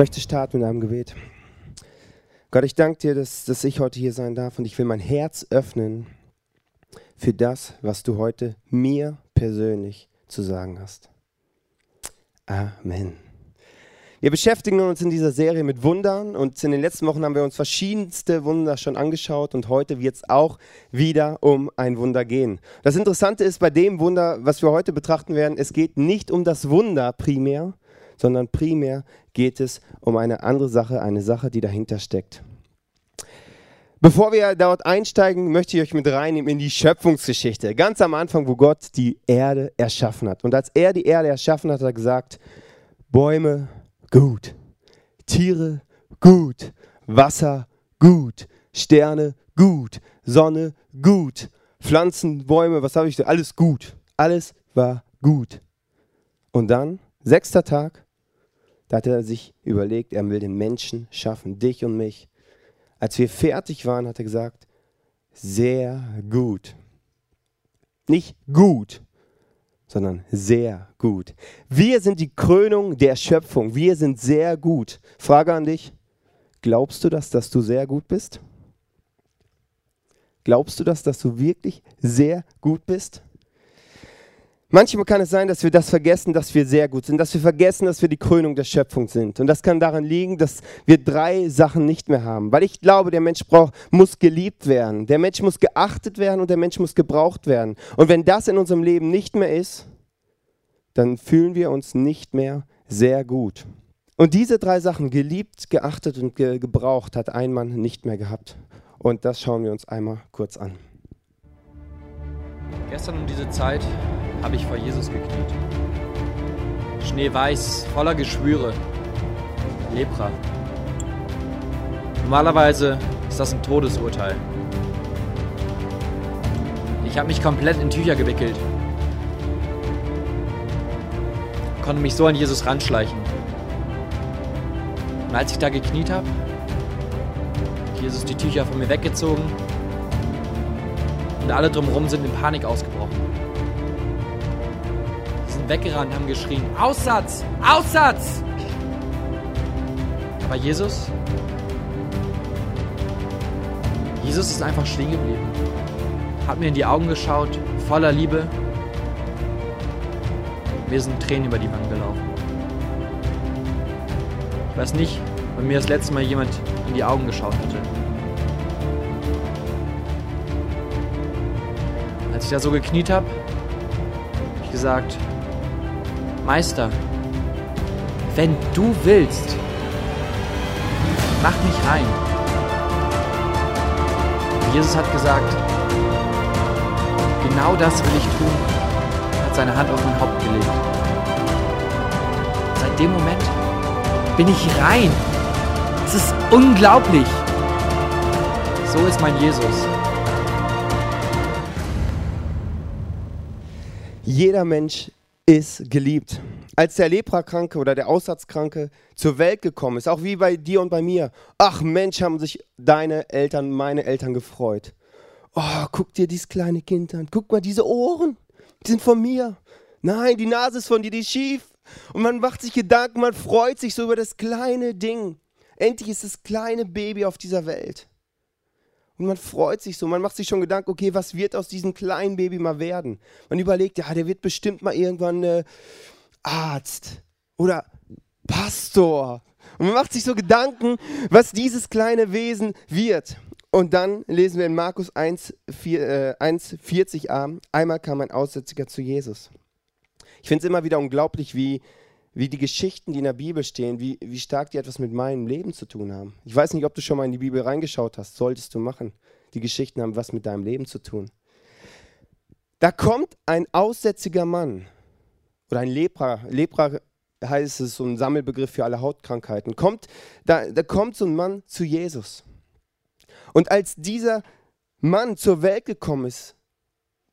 möchte starten mit einem Gebet. Gott, ich danke dir, dass, dass ich heute hier sein darf und ich will mein Herz öffnen für das, was du heute mir persönlich zu sagen hast. Amen. Wir beschäftigen uns in dieser Serie mit Wundern und in den letzten Wochen haben wir uns verschiedenste Wunder schon angeschaut und heute wird es auch wieder um ein Wunder gehen. Das Interessante ist bei dem Wunder, was wir heute betrachten werden, es geht nicht um das Wunder primär, sondern primär geht es um eine andere Sache, eine Sache, die dahinter steckt. Bevor wir dort einsteigen, möchte ich euch mit reinnehmen in die Schöpfungsgeschichte. Ganz am Anfang, wo Gott die Erde erschaffen hat. Und als er die Erde erschaffen hat, hat er gesagt, Bäume gut, Tiere gut, Wasser gut, Sterne gut, Sonne gut, Pflanzen, Bäume, was habe ich da? Alles gut. Alles war gut. Und dann, sechster Tag, da hat er sich überlegt, er will den Menschen schaffen, dich und mich. Als wir fertig waren, hat er gesagt, sehr gut. Nicht gut, sondern sehr gut. Wir sind die Krönung der Schöpfung. Wir sind sehr gut. Frage an dich, glaubst du das, dass du sehr gut bist? Glaubst du das, dass du wirklich sehr gut bist? Manchmal kann es sein, dass wir das vergessen, dass wir sehr gut sind, dass wir vergessen, dass wir die Krönung der Schöpfung sind. Und das kann daran liegen, dass wir drei Sachen nicht mehr haben. Weil ich glaube, der Mensch braucht, muss geliebt werden, der Mensch muss geachtet werden und der Mensch muss gebraucht werden. Und wenn das in unserem Leben nicht mehr ist, dann fühlen wir uns nicht mehr sehr gut. Und diese drei Sachen, geliebt, geachtet und ge gebraucht, hat ein Mann nicht mehr gehabt. Und das schauen wir uns einmal kurz an. Gestern um diese Zeit habe ich vor Jesus gekniet. Schneeweiß, voller Geschwüre. Lepra. Normalerweise ist das ein Todesurteil. Ich habe mich komplett in Tücher gewickelt. Konnte mich so an Jesus ranschleichen. Und als ich da gekniet habe, hat Jesus die Tücher von mir weggezogen und alle drumherum sind in Panik ausgebrochen weggerannt, haben geschrien, Aussatz, Aussatz! Aber Jesus, Jesus ist einfach stehen geblieben, hat mir in die Augen geschaut, voller Liebe. Mir sind Tränen über die Wangen gelaufen. Ich weiß nicht, wann mir das letzte Mal jemand in die Augen geschaut hatte. Ich da so gekniet habe, habe ich gesagt, Meister, wenn du willst, mach mich rein. Jesus hat gesagt, genau das will ich tun, hat seine Hand auf mein Haupt gelegt. Seit dem Moment bin ich rein. Es ist unglaublich. So ist mein Jesus. Jeder Mensch ist geliebt. Als der Leprakranke oder der Aussatzkranke zur Welt gekommen ist, auch wie bei dir und bei mir, ach Mensch, haben sich deine Eltern, meine Eltern gefreut. Oh, guck dir dieses kleine Kind an. Guck mal, diese Ohren, die sind von mir. Nein, die Nase ist von dir, die ist schief. Und man macht sich Gedanken, man freut sich so über das kleine Ding. Endlich ist das kleine Baby auf dieser Welt. Und man freut sich so, man macht sich schon Gedanken, okay, was wird aus diesem kleinen Baby mal werden? Man überlegt, ja, der wird bestimmt mal irgendwann äh, Arzt oder Pastor. Und man macht sich so Gedanken, was dieses kleine Wesen wird. Und dann lesen wir in Markus 1, 4, äh, 1 40a, einmal kam ein Aussätziger zu Jesus. Ich finde es immer wieder unglaublich, wie wie die Geschichten, die in der Bibel stehen, wie, wie stark die etwas mit meinem Leben zu tun haben. Ich weiß nicht, ob du schon mal in die Bibel reingeschaut hast, solltest du machen. Die Geschichten haben was mit deinem Leben zu tun. Da kommt ein aussätziger Mann oder ein Lepra. Lepra heißt es so ein Sammelbegriff für alle Hautkrankheiten. Kommt, da, da kommt so ein Mann zu Jesus. Und als dieser Mann zur Welt gekommen ist,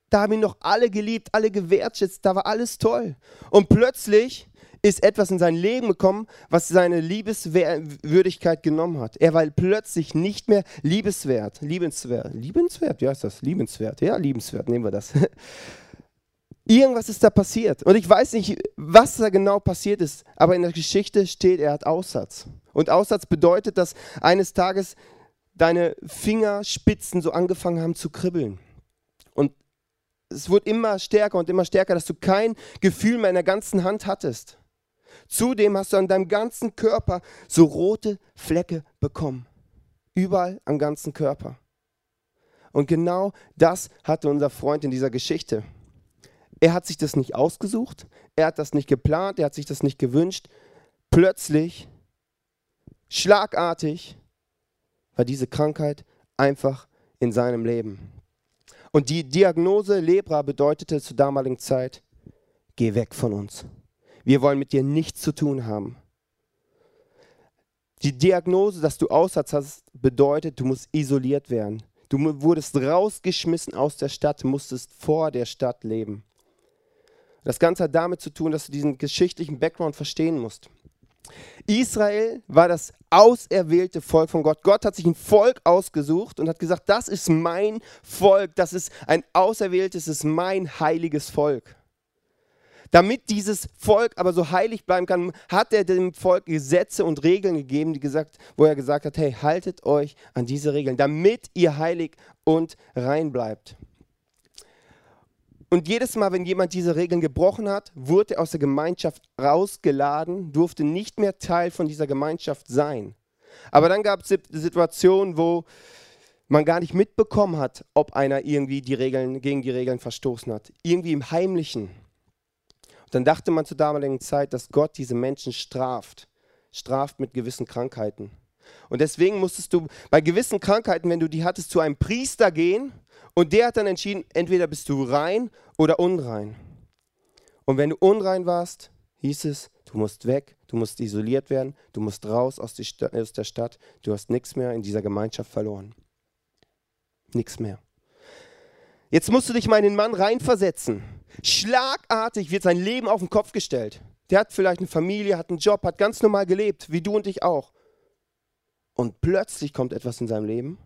da haben ihn noch alle geliebt, alle gewertschätzt, da war alles toll. Und plötzlich ist etwas in sein Leben gekommen, was seine Liebeswürdigkeit genommen hat. Er war plötzlich nicht mehr liebenswert. Liebenswert. Liebenswert? Wie heißt das? Liebenswert. Ja, liebenswert. Nehmen wir das. Irgendwas ist da passiert. Und ich weiß nicht, was da genau passiert ist, aber in der Geschichte steht, er hat Aussatz. Und Aussatz bedeutet, dass eines Tages deine Fingerspitzen so angefangen haben zu kribbeln. Und es wurde immer stärker und immer stärker, dass du kein Gefühl mehr in der ganzen Hand hattest. Zudem hast du an deinem ganzen Körper so rote Flecke bekommen. Überall am ganzen Körper. Und genau das hatte unser Freund in dieser Geschichte. Er hat sich das nicht ausgesucht, er hat das nicht geplant, er hat sich das nicht gewünscht. Plötzlich, schlagartig, war diese Krankheit einfach in seinem Leben. Und die Diagnose Lepra bedeutete zur damaligen Zeit, geh weg von uns. Wir wollen mit dir nichts zu tun haben. Die Diagnose, dass du Aussatz hast, bedeutet, du musst isoliert werden. Du wurdest rausgeschmissen aus der Stadt, musstest vor der Stadt leben. Das Ganze hat damit zu tun, dass du diesen geschichtlichen Background verstehen musst. Israel war das auserwählte Volk von Gott. Gott hat sich ein Volk ausgesucht und hat gesagt, das ist mein Volk, das ist ein auserwähltes, das ist mein heiliges Volk. Damit dieses Volk aber so heilig bleiben kann, hat er dem Volk Gesetze und Regeln gegeben, die gesagt, wo er gesagt hat, hey, haltet euch an diese Regeln, damit ihr heilig und rein bleibt. Und jedes Mal, wenn jemand diese Regeln gebrochen hat, wurde er aus der Gemeinschaft rausgeladen, durfte nicht mehr Teil von dieser Gemeinschaft sein. Aber dann gab es Situationen, wo man gar nicht mitbekommen hat, ob einer irgendwie die Regeln, gegen die Regeln verstoßen hat. Irgendwie im Heimlichen. Dann dachte man zur damaligen Zeit, dass Gott diese Menschen straft. Straft mit gewissen Krankheiten. Und deswegen musstest du bei gewissen Krankheiten, wenn du die hattest, zu einem Priester gehen und der hat dann entschieden, entweder bist du rein oder unrein. Und wenn du unrein warst, hieß es, du musst weg, du musst isoliert werden, du musst raus aus, aus der Stadt, du hast nichts mehr in dieser Gemeinschaft verloren. Nichts mehr. Jetzt musst du dich mal in den Mann reinversetzen. Schlagartig wird sein Leben auf den Kopf gestellt. Der hat vielleicht eine Familie, hat einen Job, hat ganz normal gelebt, wie du und ich auch. Und plötzlich kommt etwas in seinem Leben,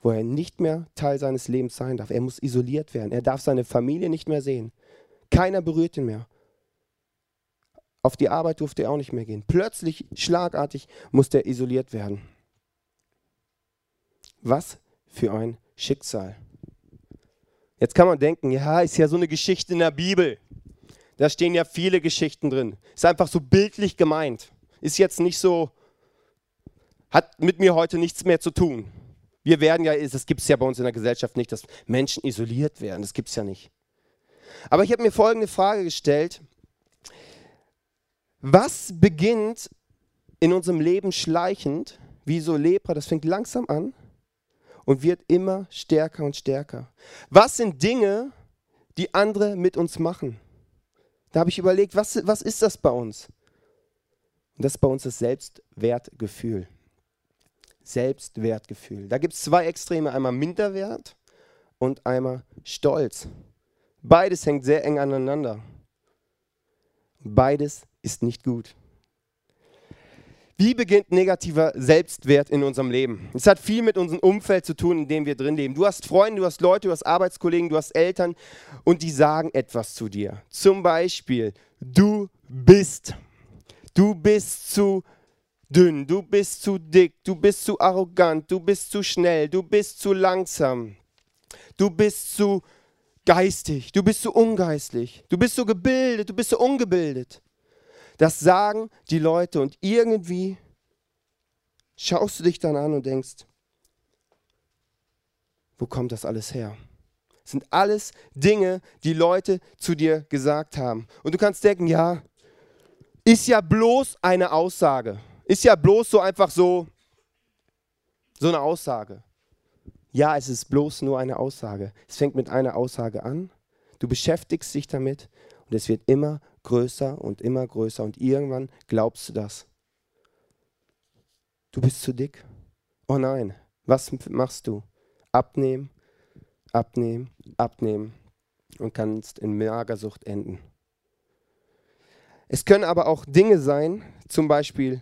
wo er nicht mehr Teil seines Lebens sein darf. Er muss isoliert werden. Er darf seine Familie nicht mehr sehen. Keiner berührt ihn mehr. Auf die Arbeit durfte er auch nicht mehr gehen. Plötzlich, schlagartig, musste er isoliert werden. Was für ein Schicksal. Jetzt kann man denken, ja, ist ja so eine Geschichte in der Bibel. Da stehen ja viele Geschichten drin. Ist einfach so bildlich gemeint. Ist jetzt nicht so, hat mit mir heute nichts mehr zu tun. Wir werden ja, das gibt es ja bei uns in der Gesellschaft nicht, dass Menschen isoliert werden. Das gibt es ja nicht. Aber ich habe mir folgende Frage gestellt. Was beginnt in unserem Leben schleichend, wie so Lepra, das fängt langsam an und wird immer stärker und stärker? Was sind Dinge, die andere mit uns machen? Da habe ich überlegt, was, was ist das bei uns? Und das ist bei uns das Selbstwertgefühl. Selbstwertgefühl. Da gibt es zwei Extreme, einmal Minderwert und einmal Stolz. Beides hängt sehr eng aneinander. Beides ist nicht gut. Wie beginnt negativer Selbstwert in unserem Leben? Es hat viel mit unserem Umfeld zu tun, in dem wir drin leben. Du hast Freunde, du hast Leute, du hast Arbeitskollegen, du hast Eltern und die sagen etwas zu dir. Zum Beispiel, du bist. Du bist zu dünn, du bist zu dick, du bist zu arrogant, du bist zu schnell, du bist zu langsam, du bist zu geistig, du bist zu ungeistlich, du bist so gebildet, du bist so ungebildet. Das sagen die Leute und irgendwie schaust du dich dann an und denkst, wo kommt das alles her? Das sind alles Dinge, die Leute zu dir gesagt haben. Und du kannst denken, ja, ist ja bloß eine Aussage. Ist ja bloß so einfach so, so eine Aussage. Ja, es ist bloß nur eine Aussage. Es fängt mit einer Aussage an. Du beschäftigst dich damit und es wird immer größer und immer größer und irgendwann glaubst du das. Du bist zu dick. Oh nein, was machst du? Abnehmen, abnehmen, abnehmen und kannst in Magersucht enden. Es können aber auch Dinge sein, zum Beispiel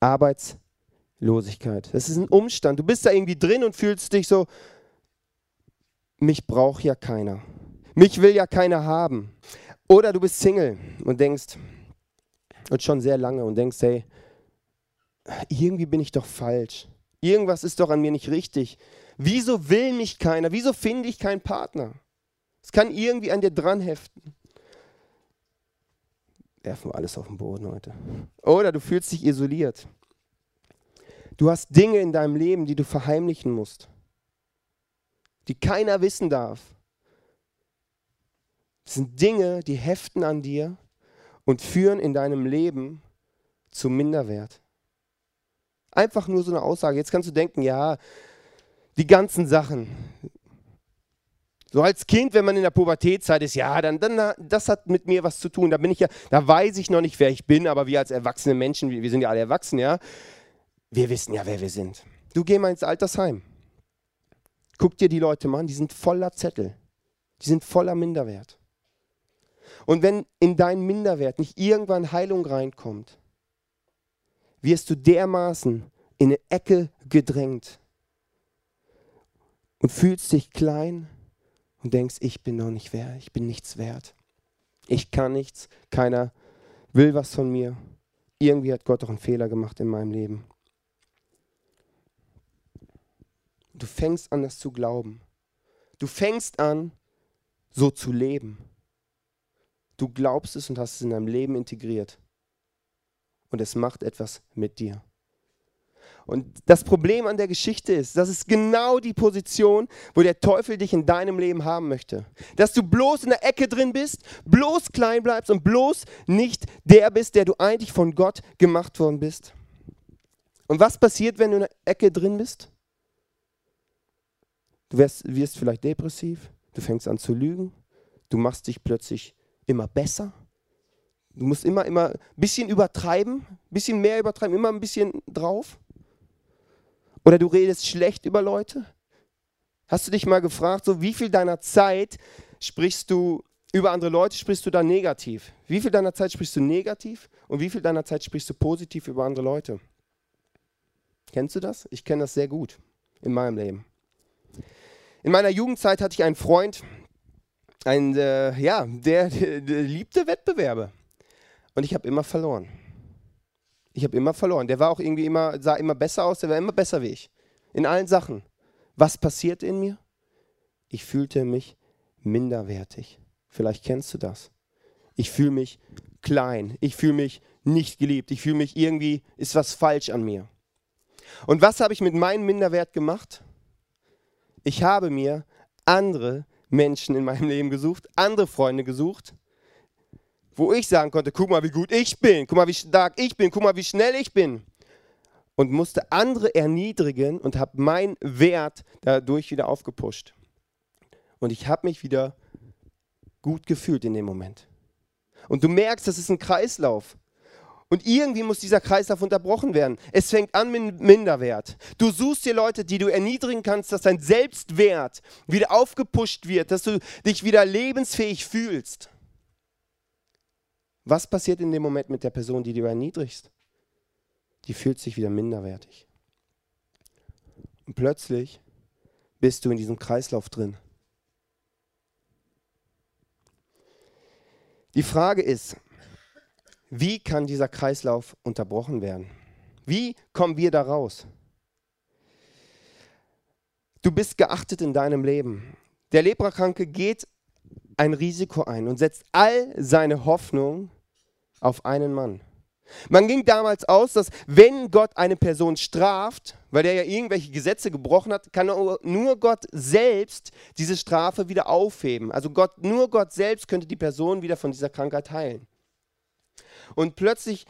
Arbeitslosigkeit. Das ist ein Umstand. Du bist da irgendwie drin und fühlst dich so, mich braucht ja keiner. Mich will ja keiner haben. Oder du bist Single und denkst, und schon sehr lange und denkst, hey, irgendwie bin ich doch falsch. Irgendwas ist doch an mir nicht richtig. Wieso will mich keiner? Wieso finde ich keinen Partner? Es kann irgendwie an dir dran heften. Werfen wir alles auf den Boden heute. Oder du fühlst dich isoliert. Du hast Dinge in deinem Leben, die du verheimlichen musst, die keiner wissen darf. Das sind Dinge, die heften an dir und führen in deinem Leben zu Minderwert. Einfach nur so eine Aussage. Jetzt kannst du denken, ja, die ganzen Sachen. So als Kind, wenn man in der Pubertätzeit ist, ja, dann, dann das hat mit mir was zu tun. Da bin ich ja, da weiß ich noch nicht, wer ich bin, aber wir als erwachsene Menschen, wir, sind ja alle erwachsen, ja, wir wissen ja, wer wir sind. Du geh mal ins Altersheim. Guck dir die Leute mal an, die sind voller Zettel. Die sind voller Minderwert. Und wenn in deinen Minderwert nicht irgendwann Heilung reinkommt, wirst du dermaßen in eine Ecke gedrängt und fühlst dich klein und denkst, ich bin noch nicht wert, ich bin nichts wert. Ich kann nichts, keiner will was von mir. Irgendwie hat Gott doch einen Fehler gemacht in meinem Leben. Du fängst an, das zu glauben. Du fängst an, so zu leben. Du glaubst es und hast es in deinem Leben integriert. Und es macht etwas mit dir. Und das Problem an der Geschichte ist, das ist genau die Position, wo der Teufel dich in deinem Leben haben möchte. Dass du bloß in der Ecke drin bist, bloß klein bleibst und bloß nicht der bist, der du eigentlich von Gott gemacht worden bist. Und was passiert, wenn du in der Ecke drin bist? Du wirst, wirst vielleicht depressiv, du fängst an zu lügen, du machst dich plötzlich immer besser. Du musst immer, immer ein bisschen übertreiben, ein bisschen mehr übertreiben, immer ein bisschen drauf. Oder du redest schlecht über Leute. Hast du dich mal gefragt, so wie viel deiner Zeit sprichst du über andere Leute, sprichst du da negativ? Wie viel deiner Zeit sprichst du negativ und wie viel deiner Zeit sprichst du positiv über andere Leute? Kennst du das? Ich kenne das sehr gut in meinem Leben. In meiner Jugendzeit hatte ich einen Freund, ein, äh, ja, der, der, der liebte Wettbewerbe. Und ich habe immer verloren. Ich habe immer verloren. Der war auch irgendwie immer, sah immer besser aus, der war immer besser wie ich. In allen Sachen. Was passierte in mir? Ich fühlte mich minderwertig. Vielleicht kennst du das. Ich fühle mich klein. Ich fühle mich nicht geliebt. Ich fühle mich irgendwie, ist was falsch an mir. Und was habe ich mit meinem Minderwert gemacht? Ich habe mir andere Menschen in meinem Leben gesucht, andere Freunde gesucht, wo ich sagen konnte, guck mal, wie gut ich bin, guck mal, wie stark ich bin, guck mal, wie schnell ich bin. Und musste andere erniedrigen und habe meinen Wert dadurch wieder aufgepusht. Und ich habe mich wieder gut gefühlt in dem Moment. Und du merkst, das ist ein Kreislauf. Und irgendwie muss dieser Kreislauf unterbrochen werden. Es fängt an mit Minderwert. Du suchst dir Leute, die du erniedrigen kannst, dass dein Selbstwert wieder aufgepusht wird, dass du dich wieder lebensfähig fühlst. Was passiert in dem Moment mit der Person, die du erniedrigst? Die fühlt sich wieder minderwertig. Und plötzlich bist du in diesem Kreislauf drin. Die Frage ist, wie kann dieser Kreislauf unterbrochen werden? Wie kommen wir da raus? Du bist geachtet in deinem Leben. Der Leprakranke geht ein Risiko ein und setzt all seine Hoffnung auf einen Mann. Man ging damals aus, dass wenn Gott eine Person straft, weil er ja irgendwelche Gesetze gebrochen hat, kann nur Gott selbst diese Strafe wieder aufheben. Also Gott, nur Gott selbst könnte die Person wieder von dieser Krankheit heilen. Und plötzlich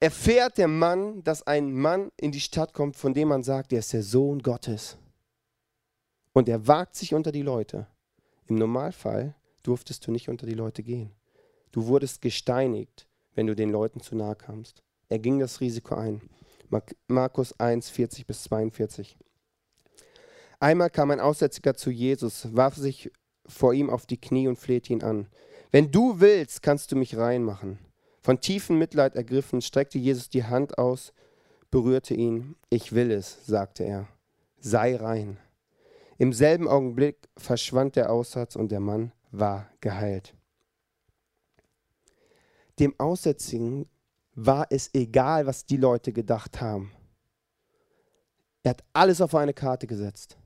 erfährt der Mann, dass ein Mann in die Stadt kommt, von dem man sagt, er ist der Sohn Gottes. Und er wagt sich unter die Leute. Im Normalfall durftest du nicht unter die Leute gehen. Du wurdest gesteinigt, wenn du den Leuten zu nahe kamst. Er ging das Risiko ein. Markus 1, 40 bis 42. Einmal kam ein Aussätziger zu Jesus, warf sich vor ihm auf die Knie und flehte ihn an. Wenn du willst, kannst du mich reinmachen. Von tiefem Mitleid ergriffen, streckte Jesus die Hand aus, berührte ihn. Ich will es, sagte er. Sei rein. Im selben Augenblick verschwand der Aussatz und der Mann war geheilt. Dem Aussätzigen war es egal, was die Leute gedacht haben. Er hat alles auf eine Karte gesetzt.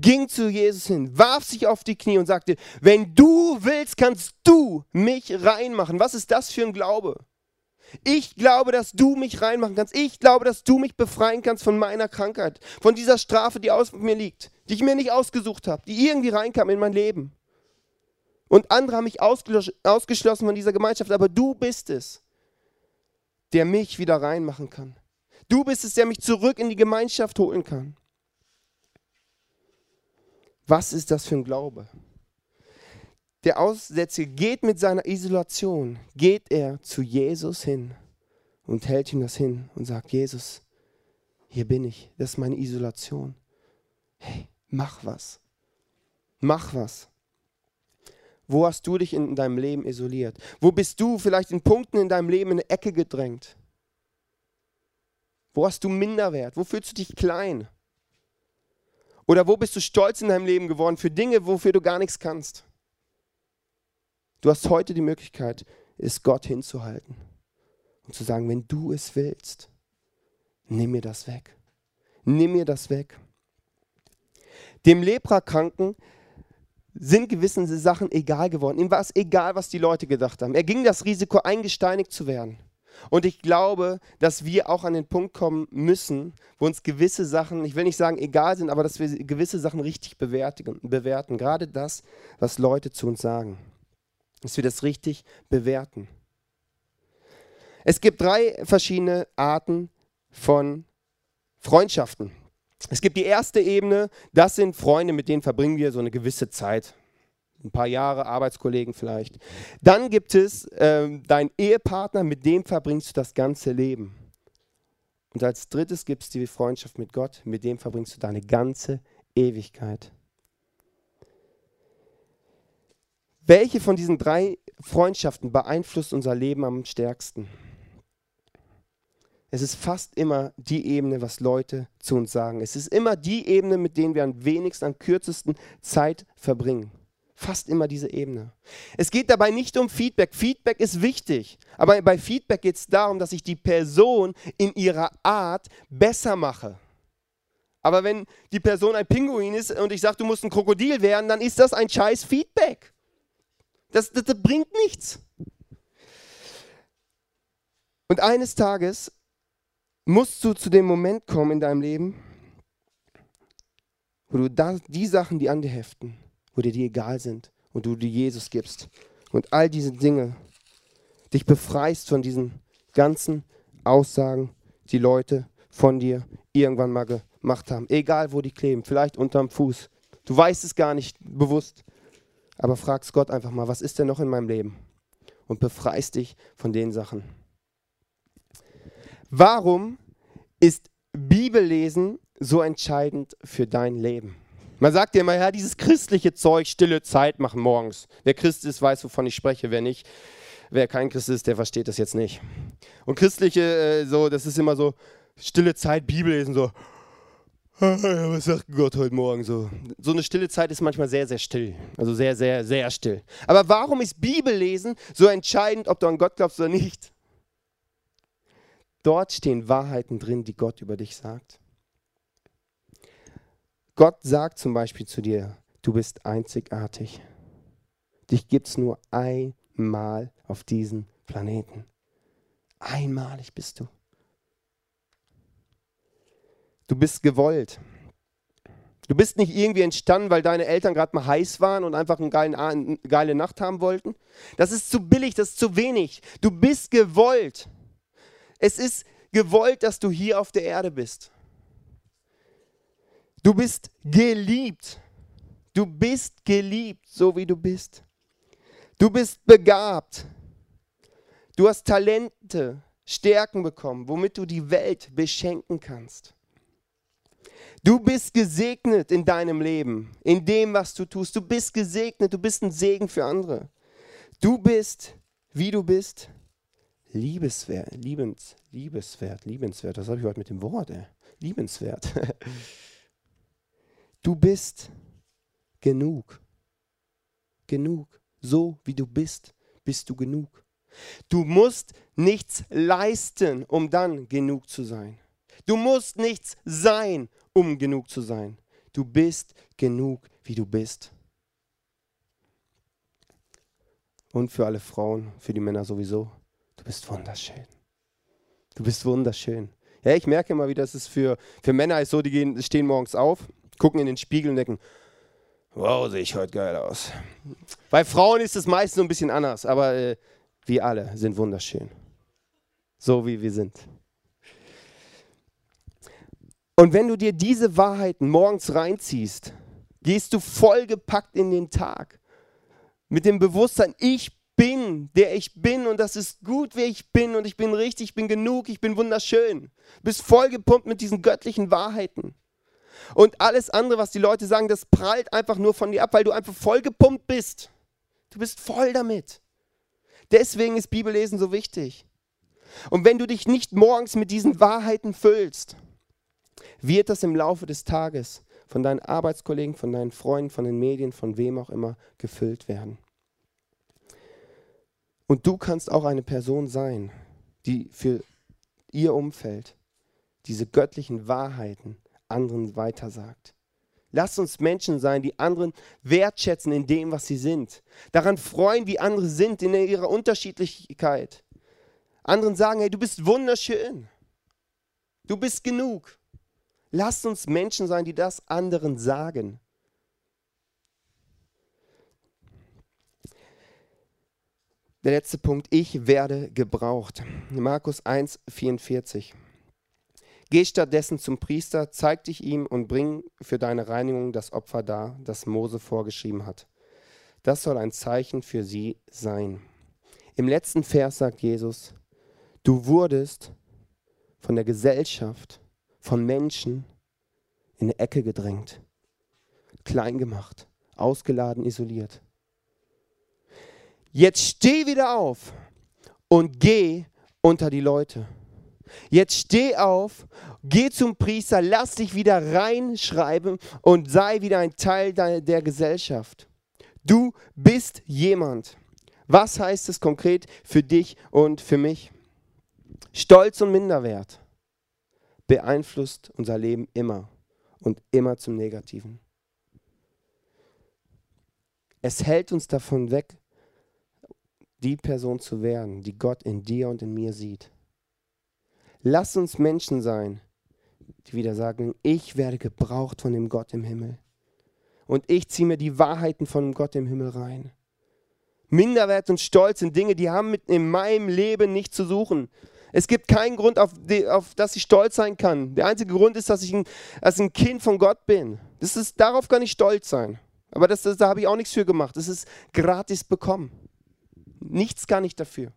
Ging zu Jesus hin, warf sich auf die Knie und sagte, wenn du willst, kannst du mich reinmachen. Was ist das für ein Glaube? Ich glaube, dass du mich reinmachen kannst. Ich glaube, dass du mich befreien kannst von meiner Krankheit, von dieser Strafe, die aus mir liegt, die ich mir nicht ausgesucht habe, die irgendwie reinkam in mein Leben. Und andere haben mich ausgeschlossen von dieser Gemeinschaft, aber du bist es, der mich wieder reinmachen kann. Du bist es, der mich zurück in die Gemeinschaft holen kann. Was ist das für ein Glaube? Der Aussätzige geht mit seiner Isolation, geht er zu Jesus hin und hält ihm das hin und sagt, Jesus, hier bin ich, das ist meine Isolation. Hey, mach was. Mach was. Wo hast du dich in deinem Leben isoliert? Wo bist du vielleicht in Punkten in deinem Leben in eine Ecke gedrängt? Wo hast du Minderwert? Wo fühlst du dich klein? Oder wo bist du stolz in deinem Leben geworden für Dinge, wofür du gar nichts kannst? Du hast heute die Möglichkeit, es Gott hinzuhalten und zu sagen, wenn du es willst, nimm mir das weg. Nimm mir das weg. Dem Leprakranken sind gewisse Sachen egal geworden. Ihm war es egal, was die Leute gedacht haben. Er ging das Risiko ein, gesteinigt zu werden. Und ich glaube, dass wir auch an den Punkt kommen müssen, wo uns gewisse Sachen, ich will nicht sagen egal sind, aber dass wir gewisse Sachen richtig bewerten, bewerten. Gerade das, was Leute zu uns sagen. Dass wir das richtig bewerten. Es gibt drei verschiedene Arten von Freundschaften. Es gibt die erste Ebene, das sind Freunde, mit denen verbringen wir so eine gewisse Zeit ein paar Jahre, Arbeitskollegen vielleicht. Dann gibt es äh, deinen Ehepartner, mit dem verbringst du das ganze Leben. Und als drittes gibt es die Freundschaft mit Gott, mit dem verbringst du deine ganze Ewigkeit. Welche von diesen drei Freundschaften beeinflusst unser Leben am stärksten? Es ist fast immer die Ebene, was Leute zu uns sagen. Es ist immer die Ebene, mit denen wir am wenigsten, am kürzesten Zeit verbringen. Fast immer diese Ebene. Es geht dabei nicht um Feedback. Feedback ist wichtig. Aber bei Feedback geht es darum, dass ich die Person in ihrer Art besser mache. Aber wenn die Person ein Pinguin ist und ich sage, du musst ein Krokodil werden, dann ist das ein scheiß Feedback. Das, das, das bringt nichts. Und eines Tages musst du zu dem Moment kommen in deinem Leben, wo du da, die Sachen, die an dir heften, wo dir die egal sind und du die Jesus gibst und all diese Dinge dich befreist von diesen ganzen Aussagen, die Leute von dir irgendwann mal gemacht haben. Egal, wo die kleben, vielleicht unterm Fuß. Du weißt es gar nicht bewusst, aber fragst Gott einfach mal, was ist denn noch in meinem Leben? Und befreist dich von den Sachen. Warum ist Bibellesen so entscheidend für dein Leben? Man sagt ja immer, ja, dieses christliche Zeug, stille Zeit machen morgens. Wer Christ ist, weiß, wovon ich spreche. Wer nicht, wer kein Christ ist, der versteht das jetzt nicht. Und christliche, äh, so, das ist immer so, stille Zeit, Bibel lesen, so, was sagt Gott heute Morgen so? So eine stille Zeit ist manchmal sehr, sehr still. Also sehr, sehr, sehr still. Aber warum ist Bibellesen so entscheidend, ob du an Gott glaubst oder nicht? Dort stehen Wahrheiten drin, die Gott über dich sagt. Gott sagt zum Beispiel zu dir, du bist einzigartig. Dich gibt es nur einmal auf diesem Planeten. Einmalig bist du. Du bist gewollt. Du bist nicht irgendwie entstanden, weil deine Eltern gerade mal heiß waren und einfach eine geile Nacht haben wollten. Das ist zu billig, das ist zu wenig. Du bist gewollt. Es ist gewollt, dass du hier auf der Erde bist. Du bist geliebt. Du bist geliebt, so wie du bist. Du bist begabt. Du hast Talente, Stärken bekommen, womit du die Welt beschenken kannst. Du bist gesegnet in deinem Leben, in dem, was du tust. Du bist gesegnet, du bist ein Segen für andere. Du bist, wie du bist, liebeswert, liebens, liebeswert, liebenswert. Das habe ich heute mit dem Wort, ey. liebenswert. Du bist genug. genug. So wie du bist, bist du genug. Du musst nichts leisten, um dann genug zu sein. Du musst nichts sein, um genug zu sein. Du bist genug, wie du bist. Und für alle Frauen, für die Männer sowieso, du bist wunderschön. Du bist wunderschön. Ja, ich merke immer wieder, dass es für, für Männer ist so, die gehen, stehen morgens auf, gucken in den Spiegel und denken, wow, sehe ich heute geil aus. Bei Frauen ist es meistens so ein bisschen anders, aber äh, wir alle sind wunderschön. So wie wir sind. Und wenn du dir diese Wahrheiten morgens reinziehst, gehst du vollgepackt in den Tag. Mit dem Bewusstsein, ich bin, der ich bin und das ist gut, wer ich bin und ich bin richtig, ich bin genug, ich bin wunderschön. Du bist vollgepumpt mit diesen göttlichen Wahrheiten. Und alles andere, was die Leute sagen, das prallt einfach nur von dir ab, weil du einfach vollgepumpt bist. Du bist voll damit. Deswegen ist Bibellesen so wichtig. Und wenn du dich nicht morgens mit diesen Wahrheiten füllst, wird das im Laufe des Tages von deinen Arbeitskollegen, von deinen Freunden, von den Medien, von wem auch immer gefüllt werden. Und du kannst auch eine Person sein, die für ihr Umfeld diese göttlichen Wahrheiten anderen weitersagt. Lass uns Menschen sein, die anderen wertschätzen in dem, was sie sind. Daran freuen, wie andere sind in ihrer Unterschiedlichkeit. Anderen sagen, hey, du bist wunderschön. Du bist genug. Lasst uns Menschen sein, die das anderen sagen. Der letzte Punkt, ich werde gebraucht. Markus 1, 44. Geh stattdessen zum Priester, zeig dich ihm und bring für deine Reinigung das Opfer dar, das Mose vorgeschrieben hat. Das soll ein Zeichen für sie sein. Im letzten Vers sagt Jesus, du wurdest von der Gesellschaft, von Menschen in eine Ecke gedrängt, klein gemacht, ausgeladen, isoliert. Jetzt steh wieder auf und geh unter die Leute. Jetzt steh auf, geh zum Priester, lass dich wieder reinschreiben und sei wieder ein Teil der Gesellschaft. Du bist jemand. Was heißt es konkret für dich und für mich? Stolz und Minderwert beeinflusst unser Leben immer und immer zum Negativen. Es hält uns davon weg, die Person zu werden, die Gott in dir und in mir sieht. Lass uns Menschen sein, die wieder sagen, ich werde gebraucht von dem Gott im Himmel. Und ich ziehe mir die Wahrheiten von dem Gott im Himmel rein. Minderwert und Stolz sind Dinge, die haben mit in meinem Leben nichts zu suchen. Es gibt keinen Grund, auf, die, auf das ich stolz sein kann. Der einzige Grund ist, dass ich ein, dass ein Kind von Gott bin. Das ist, darauf kann ich stolz sein. Aber das, das da habe ich auch nichts für gemacht. Das ist gratis bekommen. Nichts kann ich dafür.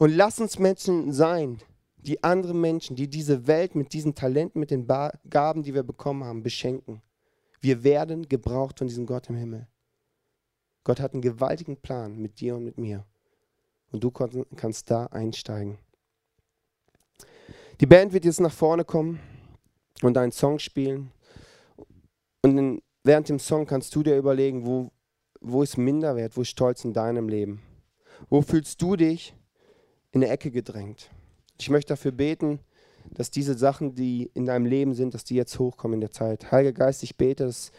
Und lass uns Menschen sein, die andere Menschen, die diese Welt mit diesen Talenten, mit den Gaben, die wir bekommen haben, beschenken. Wir werden gebraucht von diesem Gott im Himmel. Gott hat einen gewaltigen Plan mit dir und mit mir. Und du kannst da einsteigen. Die Band wird jetzt nach vorne kommen und einen Song spielen. Und während dem Song kannst du dir überlegen, wo, wo ist Minderwert, wo ist Stolz in deinem Leben? Wo fühlst du dich in eine Ecke gedrängt. Ich möchte dafür beten, dass diese Sachen, die in deinem Leben sind, dass die jetzt hochkommen in der Zeit. Heiliger Geist, ich bete, dass,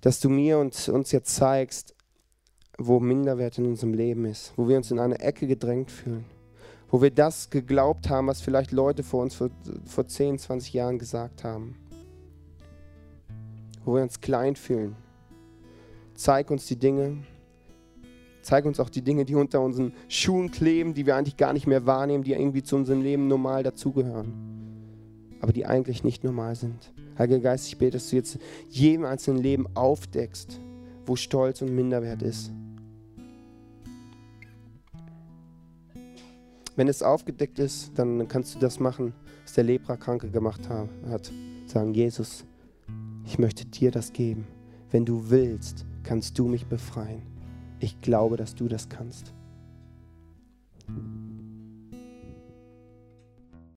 dass du mir und uns jetzt zeigst, wo Minderwert in unserem Leben ist, wo wir uns in eine Ecke gedrängt fühlen, wo wir das geglaubt haben, was vielleicht Leute vor uns vor, vor 10, 20 Jahren gesagt haben, wo wir uns klein fühlen. Zeig uns die Dinge, Zeig uns auch die Dinge, die unter unseren Schuhen kleben, die wir eigentlich gar nicht mehr wahrnehmen, die irgendwie zu unserem Leben normal dazugehören, aber die eigentlich nicht normal sind. Heiliger Geist, ich bete, dass du jetzt jedem einzelnen Leben aufdeckst, wo Stolz und Minderwert ist. Wenn es aufgedeckt ist, dann kannst du das machen, was der Leprakranke gemacht hat. Sagen, Jesus, ich möchte dir das geben. Wenn du willst, kannst du mich befreien. Ich glaube, dass du das kannst.